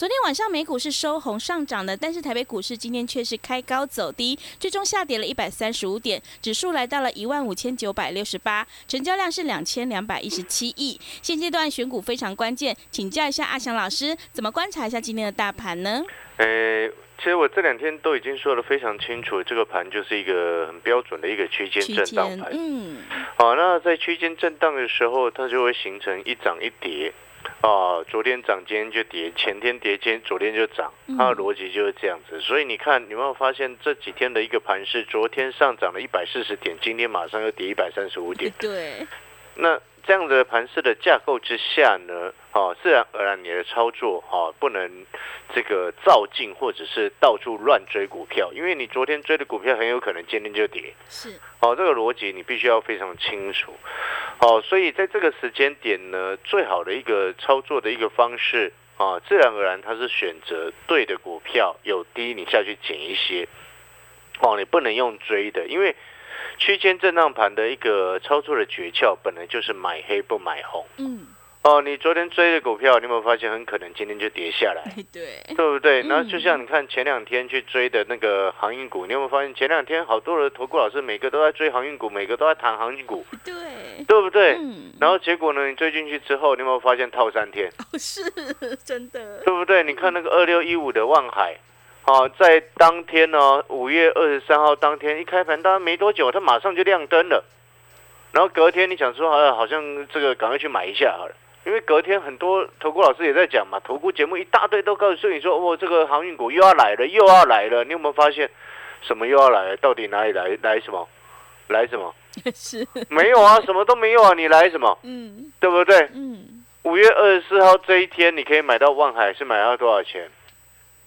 昨天晚上美股是收红上涨的，但是台北股市今天却是开高走低，最终下跌了一百三十五点，指数来到了一万五千九百六十八，成交量是两千两百一十七亿。现阶段选股非常关键，请教一下阿翔老师，怎么观察一下今天的大盘呢？呃，其实我这两天都已经说的非常清楚，这个盘就是一个很标准的一个区间震荡盘。嗯，好，那在区间震荡的时候，它就会形成一涨一跌。哦，昨天涨，今天就跌；前天跌，今天昨天就涨。它的逻辑就是这样子。所以你看，有没有发现这几天的一个盘势？昨天上涨了一百四十点，今天马上又跌一百三十五点。对。那这样的盘势的架构之下呢？哦，自然而然你的操作哈不能这个照进或者是到处乱追股票，因为你昨天追的股票很有可能今天就跌。是。哦，这个逻辑你必须要非常清楚。哦，所以在这个时间点呢，最好的一个操作的一个方式啊，自然而然它是选择对的股票，有低你下去减一些。哦，你不能用追的，因为区间震荡盘的一个操作的诀窍，本来就是买黑不买红。嗯。哦，你昨天追的股票，你有没有发现很可能今天就跌下来？对，对不对？然后就像你看前两天去追的那个航运股，你有没有发现前两天好多的投顾老师每个都在追航运股，每个都在谈航运股，对，对不对？嗯。然后结果呢，你追进去之后，你有没有发现套三天？哦，是真的，对不对？你看那个二六一五的望海，啊，在当天呢，五月二十三号当天一开盘，当然没多久，它马上就亮灯了。然后隔天你想说，好像好像这个赶快去买一下好了。因为隔天很多投顾老师也在讲嘛，投顾节目一大堆都告诉你说，哦，这个航运股又要来了，又要来了。你有没有发现，什么又要来了？到底哪里来？来什么？来什么？是没有啊，什么都没有啊，你来什么？嗯，对不对？嗯，五月二十四号这一天，你可以买到万海，是买到多少钱？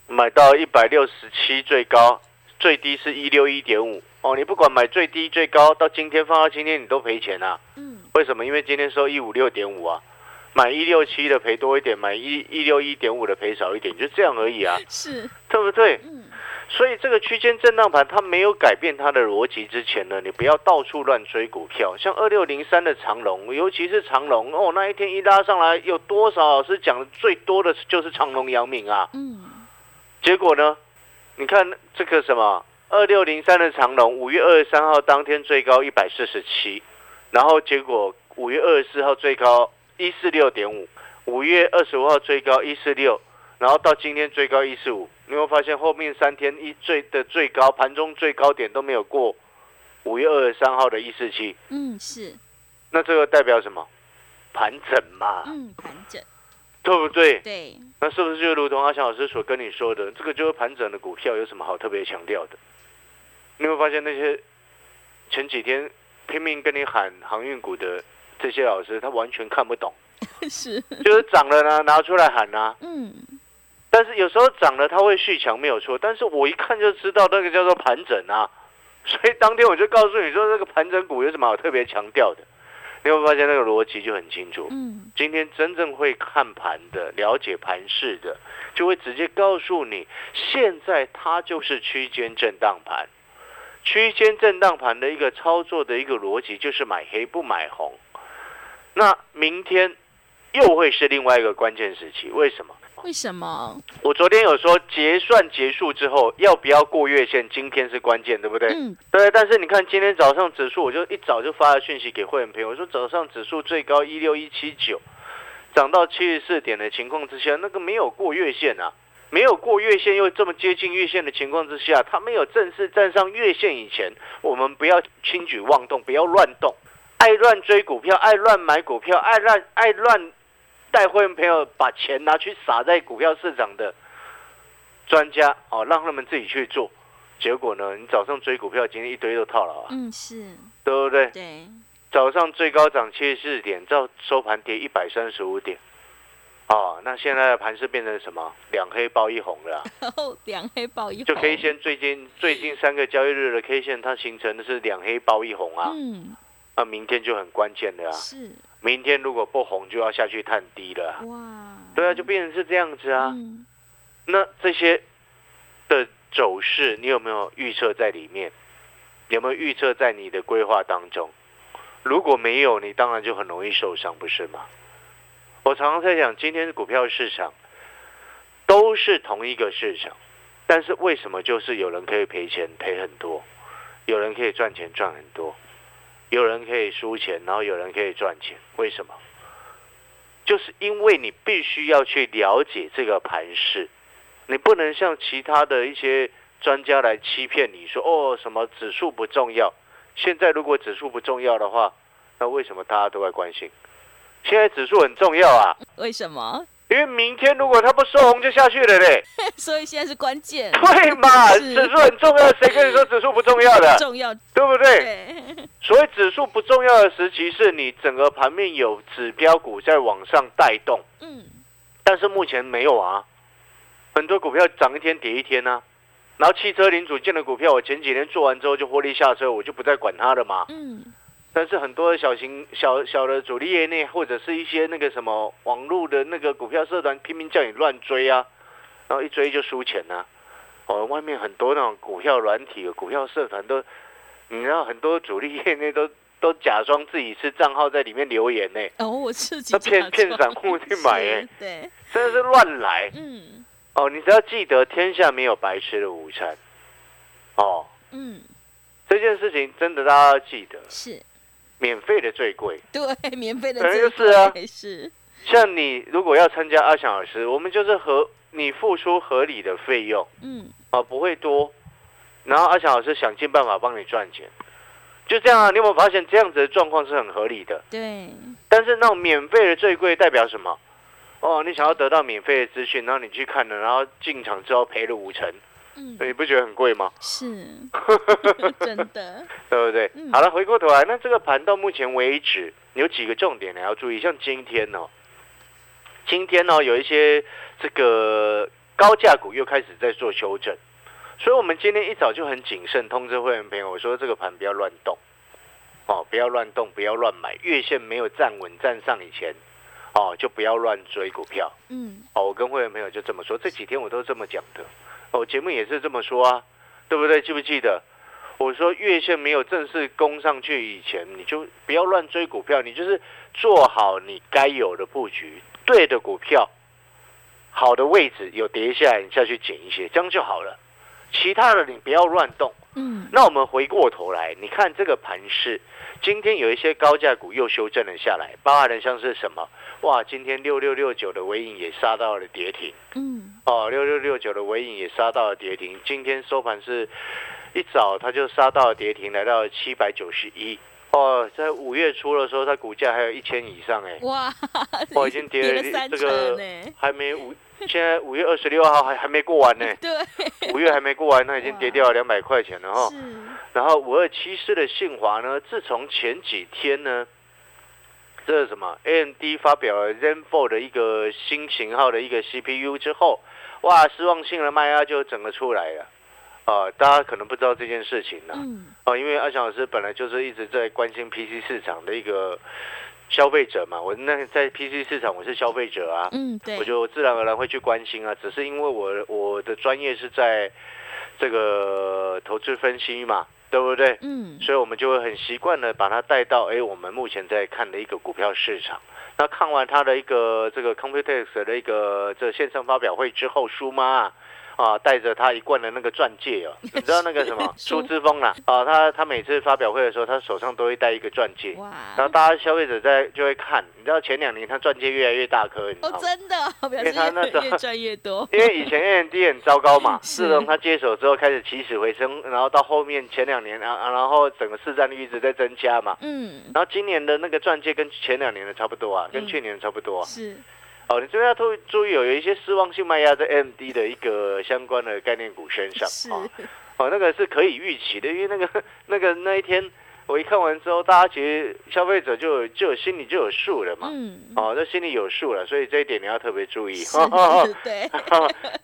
买到一百六十七最高，最低是一六一点五。哦，你不管买最低最高，到今天放到今天，你都赔钱啊。嗯，为什么？因为今天收一五六点五啊。买一六七的赔多一点，买一一六一点五的赔少一点，就这样而已啊，是，对不对？嗯，所以这个区间震荡盘它没有改变它的逻辑之前呢，你不要到处乱追股票，像二六零三的长龙，尤其是长龙哦，那一天一拉上来，有多少老师讲的最多的就是长龙姚明啊，嗯，结果呢，你看这个什么二六零三的长龙，五月二十三号当天最高一百四十七，然后结果五月二十四号最高。一四六点五，五月二十五号最高一四六，然后到今天最高一四五，你会发现后面三天一最的最高盘中最高点都没有过五月二十三号的一四七。嗯，是。那这个代表什么？盘整嘛。嗯，盘整，对不对？对。那是不是就如同阿强老师所跟你说的，这个就是盘整的股票有什么好特别强调的？你会发现那些前几天拼命跟你喊航运股的。这些老师他完全看不懂，是就是涨了呢，拿出来喊呐。嗯，但是有时候涨了他会续强没有错，但是我一看就知道那个叫做盘整啊，所以当天我就告诉你说，这个盘整股有什么好特别强调的？你会发现那个逻辑就很清楚。嗯，今天真正会看盘的、了解盘势的，就会直接告诉你，现在它就是区间震荡盘，区间震荡盘的一个操作的一个逻辑就是买黑不买红。那明天又会是另外一个关键时期，为什么？为什么？我昨天有说结算结束之后要不要过月线，今天是关键，对不对？嗯。对，但是你看今天早上指数，我就一早就发了讯息给会员朋友，我说早上指数最高一六一七九，涨到七十四点的情况之下，那个没有过月线啊，没有过月线又这么接近月线的情况之下，它没有正式站上月线以前，我们不要轻举妄动，不要乱动。爱乱追股票，爱乱买股票，爱乱爱乱带会员朋友把钱拿去撒在股票市场的专家哦，让他们自己去做，结果呢，你早上追股票，今天一堆都套牢啊，嗯，是，对不对？对，早上最高涨七十四点，到收盘跌一百三十五点。哦，那现在的盘是变成什么？两黑包一红了啊、两黑包一红就红 K 线最近最近三个交易日的 K 线，它形成的是两黑包一红啊。嗯，那明天就很关键的啊！是，明天如果不红，就要下去探低了啊。哇，对啊，就变成是这样子啊。嗯，那这些的走势，你有没有预测在里面？有没有预测在你的规划当中？如果没有，你当然就很容易受伤，不是吗？我常常在讲，今天的股票市场都是同一个市场，但是为什么就是有人可以赔钱赔很多，有人可以赚钱赚很多，有人可以输钱，然后有人可以赚钱？为什么？就是因为你必须要去了解这个盘势，你不能像其他的一些专家来欺骗你说哦什么指数不重要。现在如果指数不重要的话，那为什么大家都在关心？现在指数很重要啊，为什么？因为明天如果它不收红就下去了嘞。所以现在是关键，对嘛？指数很重要，谁跟你说指数不重要的？重要，对不对？对，所以指数不重要的时期，是你整个盘面有指标股在往上带动。嗯，但是目前没有啊，很多股票涨一天跌一天啊。然后汽车零组件的股票，我前几天做完之后就获利下车，我就不再管它了嘛。嗯，但是很多的小型小小的主力业内，或者是一些那个什么网络的那个股票社团，拼命叫你乱追啊，然后一追就输钱啊。哦，外面很多那种股票软体的股票社团都，你知道很多主力业内都都假装自己是账号在里面留言呢，哦，我自己他骗骗散户去买哎是，对，真的是乱来。嗯。哦，你只要记得天下没有白吃的午餐。哦，嗯，这件事情真的大家要记得，是，免费的最贵。对，免费的本来最就是啊贵是，像你如果要参加阿翔老师，我们就是合你付出合理的费用嗯，啊，不会多，然后阿翔老师想尽办法帮你赚钱，就这样啊。你有没有发现这样子的状况是很合理的？对，但是那种免费的最贵代表什么？哦，你想要得到免费的资讯，然后你去看了，然后进场之后赔了五成，嗯，你不觉得很贵吗？是，真的，对不对？嗯。好了，回过头来，那这个盘到目前为止有几个重点你要注意，像今天哦，今天哦有一些这个高价股又开始在做修正，所以我们今天一早就很谨慎通知会员朋友，我说这个盘不要乱动，哦，不要乱动，不要乱买，月线没有站稳站上以前，哦，就不要乱追股票。嗯，哦，我跟会员朋友就这么说，这几天我都这么讲的，哦我节目也是这么说啊，对不对？记不记得？我说月线没有正式攻上去以前，你就不要乱追股票，你就是做好你该有的布局，对的股票，好的位置有跌下来，你再去捡一些，这样就好了。其他的你不要乱动。嗯，那我们回过头来，你看这个盘势，今天有一些高价股又修正了下来，包含的像是什么？哇，今天六六六九的尾影也杀到了跌停嗯，哦，六六六九的尾影也杀到了跌停。今天收盘是一早它就杀到了跌停，来到了七百九十一。哦，在五月初的时候，它股价还有一千以上哎，哇，哦，已经跌了 这个还没五，现在五月二十六号还还没过完呢，对，五月还没过完，它已经跌掉了两百块钱了哈。然后五二七四的信华呢，自从前几天呢，这是什么？AMD 发表了 Zen Four 的一个新型号的一个 CPU 之后，哇，失望性的卖压就整个出来了。啊、大家可能不知道这件事情呢、嗯，哦，因为阿翔老师本来就是一直在关心 PC 市场的一个消费者嘛，我那在 PC 市场我是消费者啊，嗯，对，我就自然而然会去关心啊。只是因为我我的专业是在这个投资分析嘛，对不对？嗯，所以我们就会很习惯的把它带到哎，我们目前在看的一个股票市场。那看完他的一个这个 Computex 的一个这线上发表会之后，舒妈啊。啊，带着他一贯的那个钻戒哦，你知道那个什么？舒苏之峰啦啊，他他每次发表会的时候，他手上都会带一个钻戒，哇，然后大家消费者在就会看，你知道前两年他钻戒越来越大颗，你知道哦，吗？真的，因为他那时候越赚越多，因为以前 AMD 很糟糕嘛，是。自从他接手之后开始起死回生，然后到后面前两年啊，啊然后整个市占率一直在增加嘛。嗯，然后今年的那个钻戒跟前两年的差不多啊，跟嗯。去年的差不多啊。是，哦，你这边要注注意有一些失望性卖压在 M D 的一个相关的概念股身上是。啊，哦，那个是可以预期的，因为那个 那个那一天我一看完之后，大家其实消费者就就有心里就有数了嘛，嗯，哦，那心里有数了，所以这一点你要特别注意。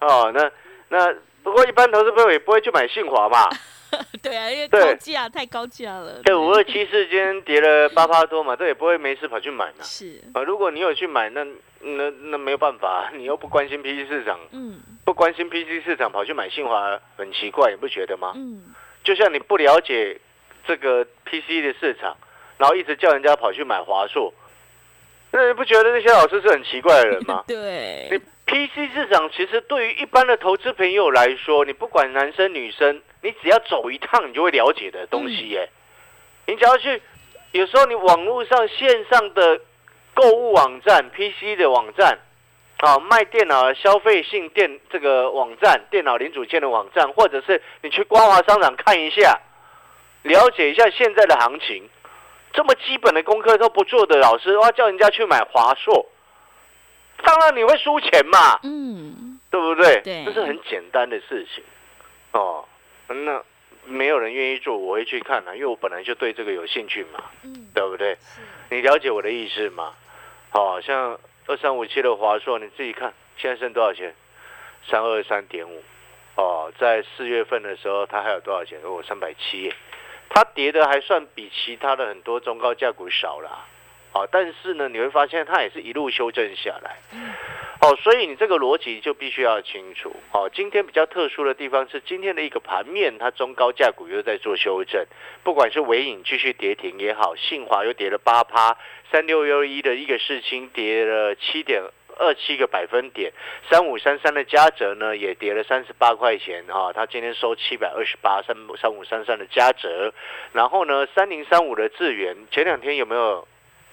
哦，那那不过一般投资朋友也不会去买信华嘛，对啊，因为对。高价太高价了，对，五二七四今天跌了八趴多嘛，这也不会没事跑去买嘛。是，啊，如果你有去买，那那那没有办法，你又不关心 PC 市场，嗯。不关心 PC 市场，跑去买信华，很奇怪，你不觉得吗？嗯，就像你不了解这个 PC 的市场，然后一直叫人家跑去买华硕，那你不觉得那些老师是很奇怪的人吗？对。你，PC 市场其实对于一般的投资朋友来说，你不管男生女生，你只要走一趟，你就会了解的东西耶。你只要去，有时候你网络上线上的购物网站、PC 的网站，啊，卖电脑的消费性电这个网站、电脑零组件的网站，或者是你去光华商场看一下，了解一下现在的行情。这么基本的功课都不做的老师，哇，叫人家去买华硕，当然你会输钱嘛，嗯，对不对？对这是很简单的事情。哦，那没有人愿意做，我会去看啊，因为我本来就对这个有兴趣嘛，嗯，对不对？你了解我的意思吗？好、像二三五七的华硕，你自己看现在剩多少钱？三二三点五。哦，在四月份的时候，它还有多少钱？哦，三百七耶。它跌的还算比其他的很多中高价股少啦。哦，但是呢，你会发现它也是一路修正下来。哦，所以你这个逻辑就必须要清楚。哦，今天比较特殊的地方是今天的一个盘面，它中高价股又在做修正，不管是尾影继续跌停也好，信华又跌了八趴，三六幺一的一个世清跌了七点二七个百分点，三五三三的嘉泽呢也跌了三十八块钱啊，它今天收七百二十八，三三五三三的嘉泽，然后呢三零三五的智源，前两天有没有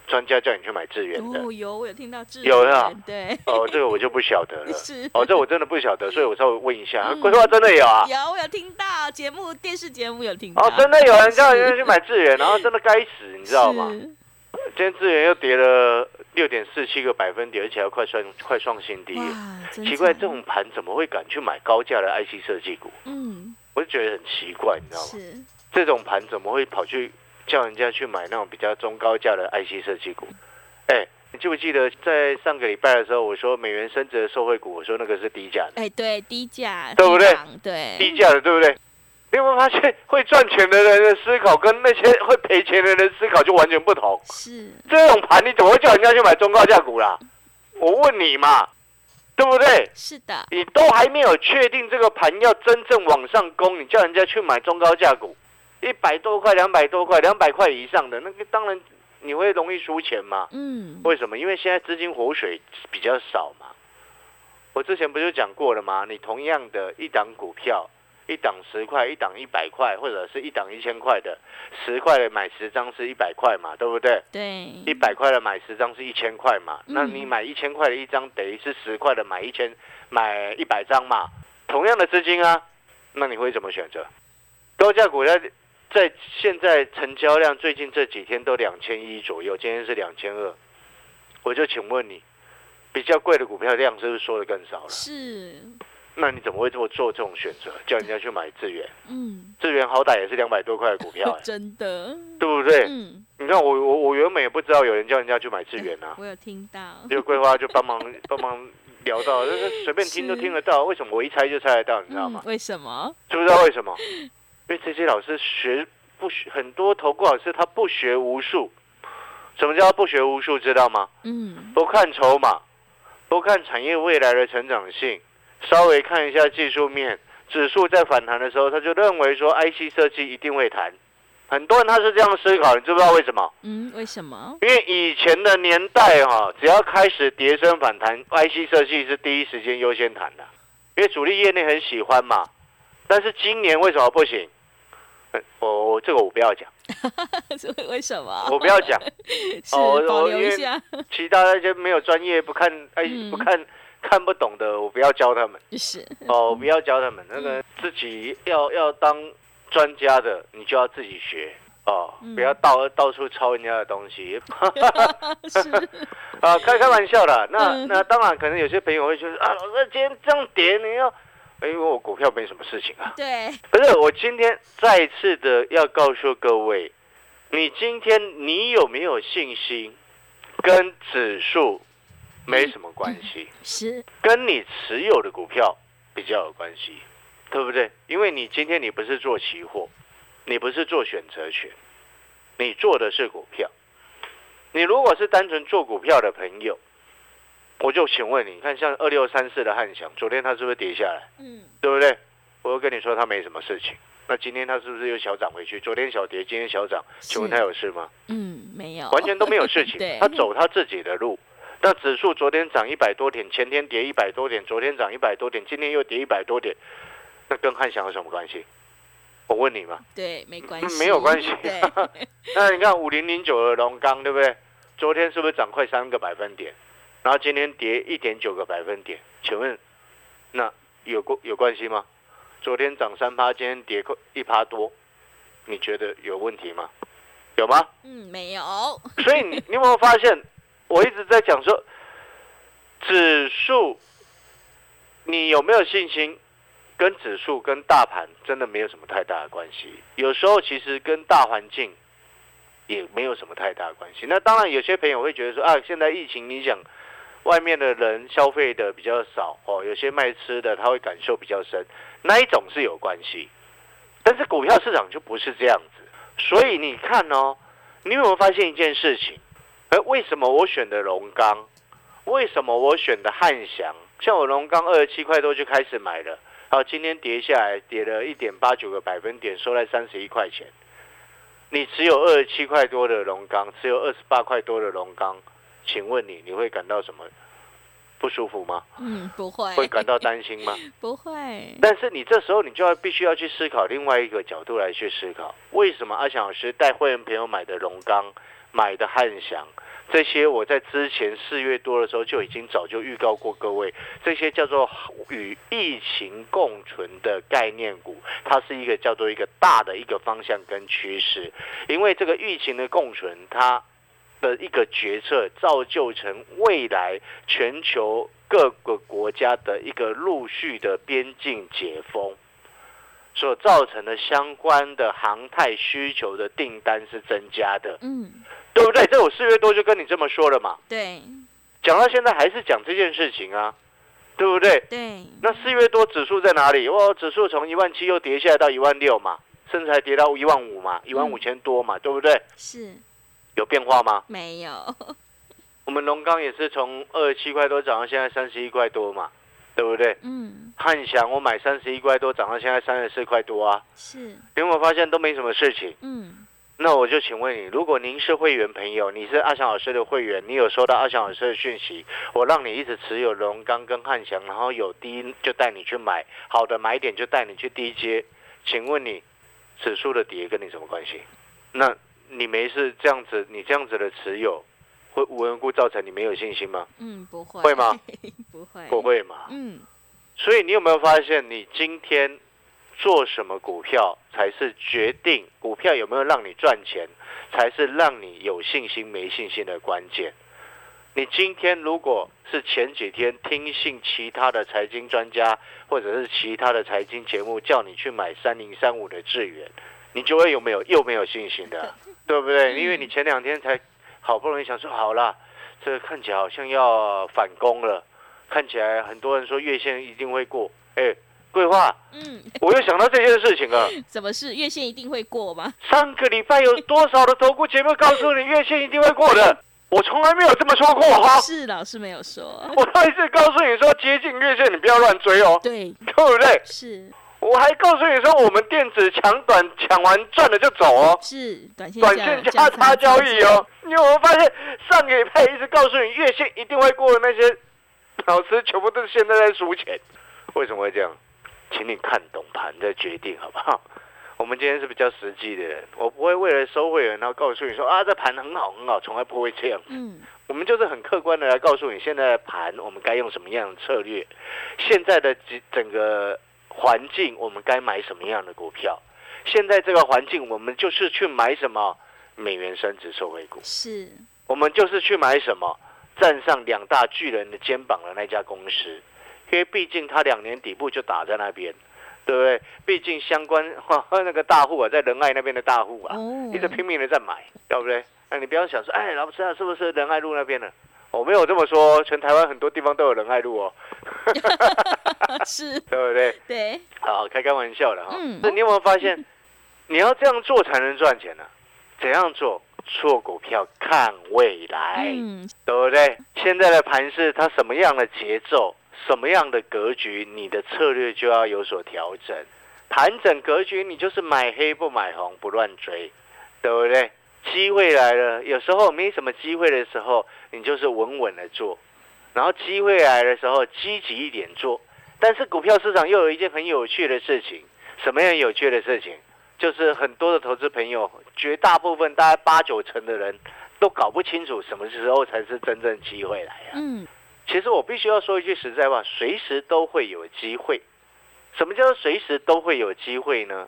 专家叫你去买智源的？哦，有，我有听到智有啊对，哦，这个我就不晓得了。是，哦，这我真的不晓得，所以我稍微问一下，嗯规划真的有啊？有，我有听到节目，电视节目有听到，哦，真的有 人叫人家去买智源，然后真的该死，你知道吗？是？今天智源又跌了六点四七个百分点，而且还快创快创新低。哇，奇怪，这种盘怎么会敢去买高价的 IC 设计股？嗯，我就觉得很奇怪，你知道吗？是，这种盘怎么会跑去叫人家去买那种比较中高价的 IC 设计股？哎，你记不记得在上个礼拜的时候，我说美元升值的受惠股，我说那个是低价的，哎，对，低价，对不对？对，低价的，对不对？你有没有发现，会赚钱的人的思考跟那些会赔钱的人的思考就完全不同？是，这种盘你怎么会叫人家去买中高价股啦？我问你嘛，对不对？是的，你都还没有确定这个盘要真正往上攻，你叫人家去买中高价股，一百多块、两百多块、两百块以上的，那个当然你会容易输钱嘛。嗯，为什么？因为现在资金活水比较少嘛。我之前不就讲过了吗？你同样的一档股票，一档十块，一档一百块，或者是一档一千块的，十块的买十张是一百块嘛，对不对？对，一百块的买十张是一千块嘛，嗯那你买一千块的一张，等于是十块的买一千买一百张嘛，同样的资金啊，那你会怎么选择？高价股在在现在成交量最近这几天都两千一左右，今天是两千二，我就请问你，比较贵的股票量是不是缩的更少了？是，那你怎么会这么做这种选择？叫人家去买智源，嗯，智源好歹也是两百多块的股票、哎真的，对不对？嗯，你看我我我原本也不知道有人叫人家去买智源啊。我有听到，就规划就帮忙 帮忙聊到，就是随便听都听得到。为什么我一猜就猜得到？你知道吗嗯？为什么？知不知道为什么？因为这些老师学不学，很多投顾老师他不学无术。什么叫不学无术？知道吗？嗯，不看筹码，不看产业未来的成长性，稍微看一下技术面，指数在反弹的时候，他就认为说 IC 设计一定会弹。很多人他是这样思考，你知不知道为什么？嗯，为什么？因为以前的年代哈、只要开始跌升反弹，IC 设计是第一时间优先谈的，因为主力业内很喜欢嘛。但是今年为什么不行？呃我我这个我不要讲，为为什么？我不要讲，是哦因为留一下，其他那些没有专业、不看哎嗯。不看看不懂的，我不要教他们是，哦，我不要教他们。那个自己要要当专家的，你就要自己学哦，嗯。不要到到处抄人家的东西。是，啊，开开玩笑的。那嗯。那当然，可能有些朋友会觉得啊，老师今天这样点，你要，哎因为我股票没什么事情啊。对，不是我今天再一次的要告诉各位，你今天你有没有信心，跟指数没什么关系，是，跟你持有的股票比较有关系，对不对？因为你今天你不是做期货，你不是做选择权，你做的是股票。你如果是单纯做股票的朋友，我就请问你，你看像二六三四的汉翔，昨天它是不是跌下来？嗯，对不对？我又跟你说它没什么事情，那今天它是不是又小涨回去？昨天小跌，今天小涨，请问它有事吗？嗯，没有，完全都没有事情 对，它走它自己的路。那指数昨天涨一百多点，前天跌一百多点，昨天涨一百多点，今天又跌一百多点，那跟汉翔有什么关系？我问你嘛，对，没关嗯系，没有关系对，那你看五零零九的龙钢，对不对？昨天是不是涨快三个百分点？然后今天跌一点九个百分点，请问那有过有关系吗？昨天涨三趴，今天跌快一趴多，你觉得有问题吗？有吗？嗯，没有，所以你你有没有发现，我一直在讲说，指数你有没有信心，跟指数跟大盘真的没有什么太大的关系。有时候其实跟大环境也没有什么太大的关系。那当然，有些朋友会觉得说啊，现在疫情影响外面的人消费的比较少哦，有些卖吃的他会感受比较深，那一种是有关系。但是股票市场就不是这样子，所以你看哦，你有没有发现一件事情？哎，为什么我选的龙钢？为什么我选的汉翔？像我龙钢二十七块多就开始买了，好，今天跌下来，跌了一点八九个百分点，收在三十一块钱。你持有二十七块多的龙钢，持有二十八块多的龙钢，请问你，你会感到什么不舒服吗？嗯，不会，会感到担心吗？不会，但是你这时候你就要必须要去思考另外一个角度来去思考，为什么阿翔老师带会员朋友买的龙钢、买的汉翔，这些我在之前四月多的时候就已经早就预告过各位，这些叫做与疫情共存的概念股，它是一个叫做一个大的一个方向跟趋势，因为这个疫情的共存，它的一个决策造就成未来全球各个国家的一个陆续的边境解封，所造成的相关的航太需求的订单是增加的，嗯，对不对？这我四月多就跟你这么说了嘛，对讲到现在还是讲这件事情啊，对不对？对，那四月多指数在哪里？哦，指数从一万七又跌下来到一万六嘛，甚至还跌到一万五嘛，一万五千多嘛，对不对？是有变化吗？没有，我们龙钢也是从二十七块多涨到现在三十一块多嘛，对不对？嗯，汉翔我买三十一块多，涨到现在三十四块多啊，是，你有没有发现都没什么事情？嗯，那我就请问你，如果您是会员朋友，你是阿翔老师的会员，你有收到阿翔老师的讯息，我让你一直持有龙钢跟汉翔，然后有低就带你去买，好的买点就带你去低接，请问你指数的跌跟你什么关系？那你没事这样子，你这样子的持有，会无缘无故造成你没有信心吗？嗯，不会，会吗？不会，不，会嘛？嗯，所以你有没有发现，你今天做什么股票，才是决定股票有没有让你赚钱，才是让你有信心没信心的关键。你今天如果是前几天听信其他的财经专家，或者是其他的财经节目叫你去买三零三五的智源，你就会有没有又没有信心的，对不对？因为你前两天才好不容易想说好啦，这个看起来好像要反攻了。看起来很多人说月线一定会过，哎，桂花，嗯，我又想到这件事情了。什么事？月线一定会过吗？上个礼拜有多少的投顾节目告诉你月线一定会过的？我从来没有这么说过哈。是老师没有说，我上一次告诉你说接近月线你不要乱追哦，对，对不对？是我还告诉你说我们电子抢短抢完赚了就走哦，是，短线短线价差交易哦。你有没有发现上个礼拜一直告诉你月线一定会过的那些老师，全部都是现在在输钱？为什么会这样？请你看懂盘再决定好不好？我们今天是比较实际的人，我不会为了收会员然后告诉你说啊这盘很好很好，从来不会这样。嗯，我们就是很客观的来告诉你现在的盘我们该用什么样的策略，现在的整整个环境我们该买什么样的股票，现在这个环境，我们就是去买什么？美元升值受惠股，是，我们就是去买什么？站上两大巨人的肩膀的那家公司，因为毕竟它两年底部就打在那边，对不对？毕竟相关那个大户啊，在仁爱那边的大户啊，哦。一直拼命的在买，对不对？那你不要想说，哎，老师啊，是不是仁爱路那边的？我没有这么说，全台湾很多地方都有仁爱路哦，是，对不对？对，好，开开玩笑的哈。嗯那你有没有发现，你要这样做才能赚钱呢、怎样做？做股票看未来，嗯，对不对？现在的盘是它什么样的节奏，什么样的格局，你的策略就要有所调整。盘整格局，你就是买黑不买红，不乱追，对不对？机会来了，有时候没什么机会的时候，你就是稳稳的做，然后机会来的时候积极一点做。但是股票市场又有一件很有趣的事情，什么样有趣的事情？就是很多的投资朋友，绝大部分大概八九成的人都搞不清楚什么时候才是真正机会来啊。嗯，其实我必须要说一句实在话，随时都会有机会。什么叫做随时都会有机会呢？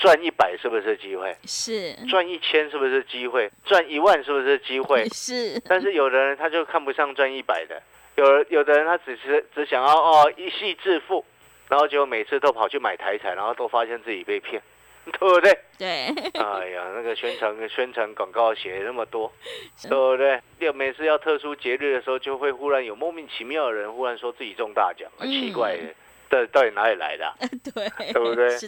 赚一百是不是机会？是，赚一千是不是机会？赚一万是不是机会？是，但是有的人他就看不上赚一百的，有有的人他只是只想要哦一夕致富，然后结果每次都跑去买台彩，然后都发现自己被骗，对不对？对，哎呀，那个宣传宣传广告写那么多，对不对？要每次要特殊节日的时候，就会忽然有莫名其妙的人忽然说自己中大奖，很奇怪的，到到底哪里来的啊、对，对不对是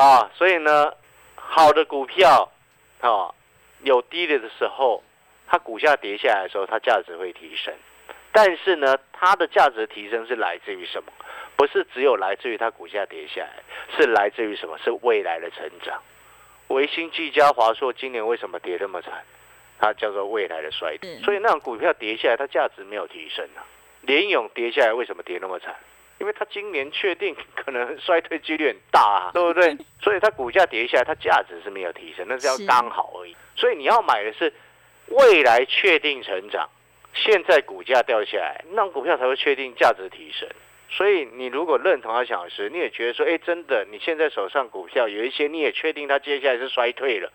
啊？所以呢，好的股票啊，有低的的时候，它股价跌下来的时候，它价值会提升。但是呢，它的价值提升是来自于什么？不是只有来自于它股价跌下来，是来自于什么？是未来的成长。维新、技嘉、华硕今年为什么跌那么惨？它叫做未来的衰退。所以那种股票跌下来，它价值没有提升啊。联勇跌下来为什么跌那么惨？因为它今年确定可能衰退几率很大啊，对不对？所以它股价跌下来，它价值是没有提升，那是要是刚好而已。所以你要买的是未来确定成长，现在股价掉下来，那种股票才会确定价值提升。所以你如果认同阿翔老师，你也觉得说，哎，真的，你现在手上股票有一些你也确定它接下来是衰退了，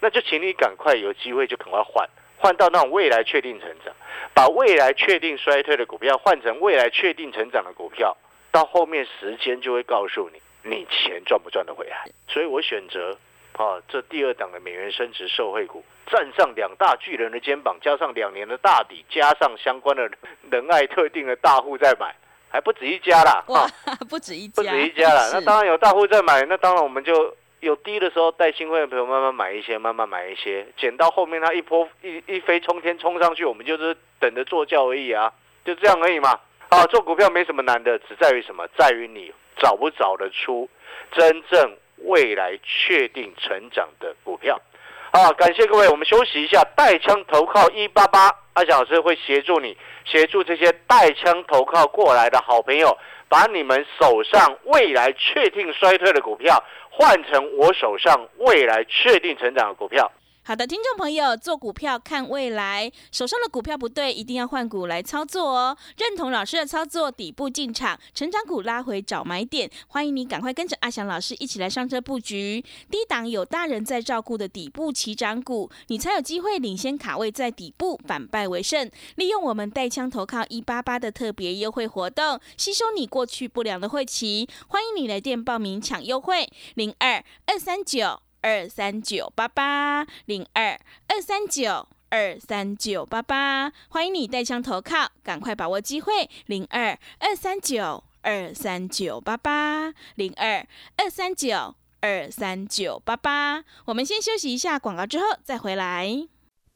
那就请你赶快有机会就赶快换，换到那种未来确定成长，把未来确定衰退的股票换成未来确定成长的股票，到后面时间就会告诉你，你钱赚不赚得回来。所以我选择啊，这第二档的美元升值受惠股，站上两大巨人的肩膀，加上两年的大底，加上相关的仁爱特定的大户在买，还不止一家啦，哇啊，，不止一家不家，止一家了。那是当然有大户在买，那当然我们就有低的时候带新会员朋友慢慢买一些，慢慢买一些，捡到后面它一波一一飞冲天冲上去，我们就是等着坐轿而已啊，就这样而已嘛。啊，做股票没什么难的，只在于什么？在于你找不找得出真正未来确定成长的股票。好，感谢各位，我们休息一下，带枪投靠一八八，阿翔老师会协助你，协助这些带枪投靠过来的好朋友，把你们手上未来确定衰退的股票，换成我手上未来确定成长的股票。好的，听众朋友，做股票看未来，手上的股票不对，一定要换股来操作哦。认同老师的操作，底部进场，成长股拉回找买点，欢迎你赶快跟着阿翔老师一起来上车布局。低档有大人在照顾的底部起涨股，你才有机会领先卡位在底部，反败为胜。利用我们带枪投靠一八八的特别优惠活动，吸收你过去不良的会期，欢迎你来电报名抢优惠，零二二三九。二三九八八零二二三九二三九八八，欢迎你带枪投靠，赶快把握机会，零二二三九二三九八八零二二三九二三九八八。我们先休息一下广告，之后再回来。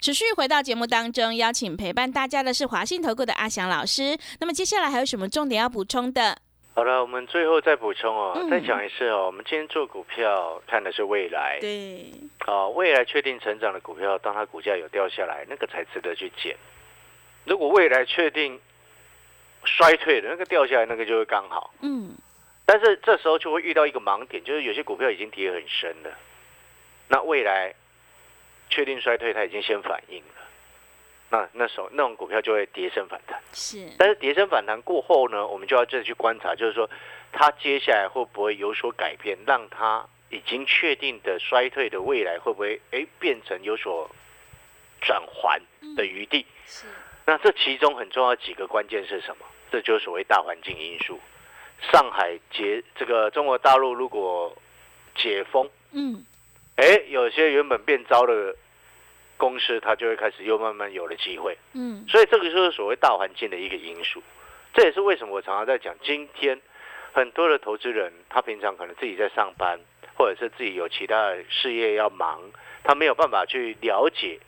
持续回到节目当中，邀请陪伴大家的是华信投顾的阿翔老师。那么接下来还有什么重点要补充的？好了，我们最后再补充哦，嗯再讲一次哦，我们今天做股票看的是未来，对，啊，未来确定成长的股票，当它股价有掉下来，那个才值得去捡。如果未来确定衰退的，那个掉下来，那个就会刚好。嗯，但是这时候就会遇到一个盲点，就是有些股票已经跌很深了，那未来确定衰退，它已经先反应了，那那时候那种股票就会跌升反弹。是，但是跌升反弹过后呢，我们就要再去观察，就是说它接下来会不会有所改变，让它已经确定的衰退的未来会不会诶变成有所转还的余地？是，那这其中很重要几个关键是什么？这就是所谓大环境因素。上海解这个中国大陆如果解封，嗯，哎，有些原本变糟的公司，它就会开始又慢慢有了机会。嗯，所以这个就是所谓大环境的一个因素。这也是为什么我常常在讲，今天很多的投资人，他平常可能自己在上班，或者是自己有其他的事业要忙，他没有办法去了解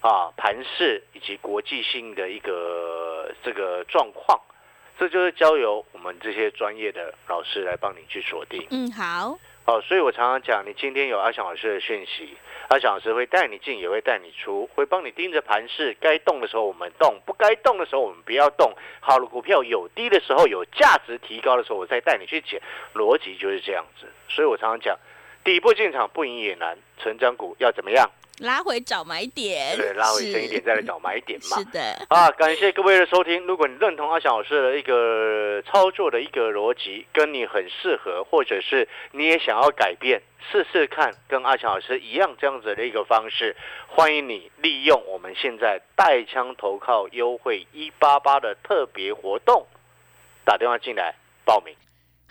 啊盘势以及国际性的一个这个状况。这就是交由我们这些专业的老师来帮你去锁定。嗯，好，哦，所以我常常讲，你今天有阿翔老师的讯息，阿翔老师会带你进，也会带你出，会帮你盯着盘势，该动的时候我们动，不该动的时候我们不要动。好的股票有低的时候，有价值提高的时候，我再带你去捡，逻辑就是这样子。所以我常常讲，底部进场不赢也难，成长股要怎么样？拉回找买点，对，拉回深一点再来找买点嘛是。的，啊，感谢各位的收听。如果你认同阿翔老师的一个操作的一个逻辑，跟你很适合，或者是你也想要改变，试试看跟阿翔老师一样这样子的一个方式，欢迎你利用我们现在带枪投靠优惠一八八的特别活动，打电话进来报名。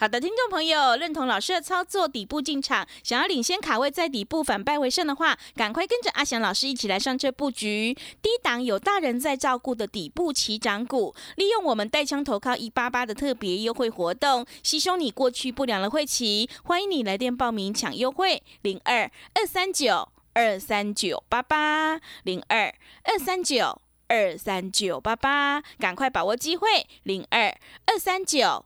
好的，听众朋友，认同老师的操作，底部进场，想要领先卡位，在底部反败为胜的话，赶快跟着阿翔老师一起来上车布局低档有大人在照顾的底部起涨股，利用我们带枪投靠一八八的特别优惠活动，吸收你过去不良的会期，欢迎你来电报名抢优惠，零二二三九二三九八八零二二三九二三九八八，赶快把握机会，零二二三九。